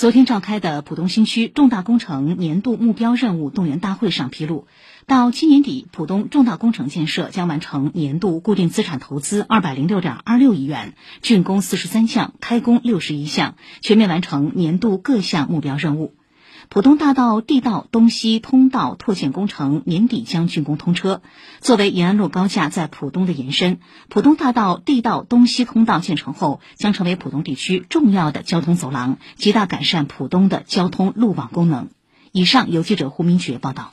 昨天召开的浦东新区重大工程年度目标任务动员大会上披露，到今年底，浦东重大工程建设将完成年度固定资产投资二百零六点二六亿元，竣工四十三项，开工六十一项，全面完成年度各项目标任务。浦东大道地道东西通道拓建工程年底将竣工通车。作为延安路高架在浦东的延伸，浦东大道地道东西通道建成后，将成为浦东地区重要的交通走廊，极大改善浦东的交通路网功能。以上由记者胡明珏报道。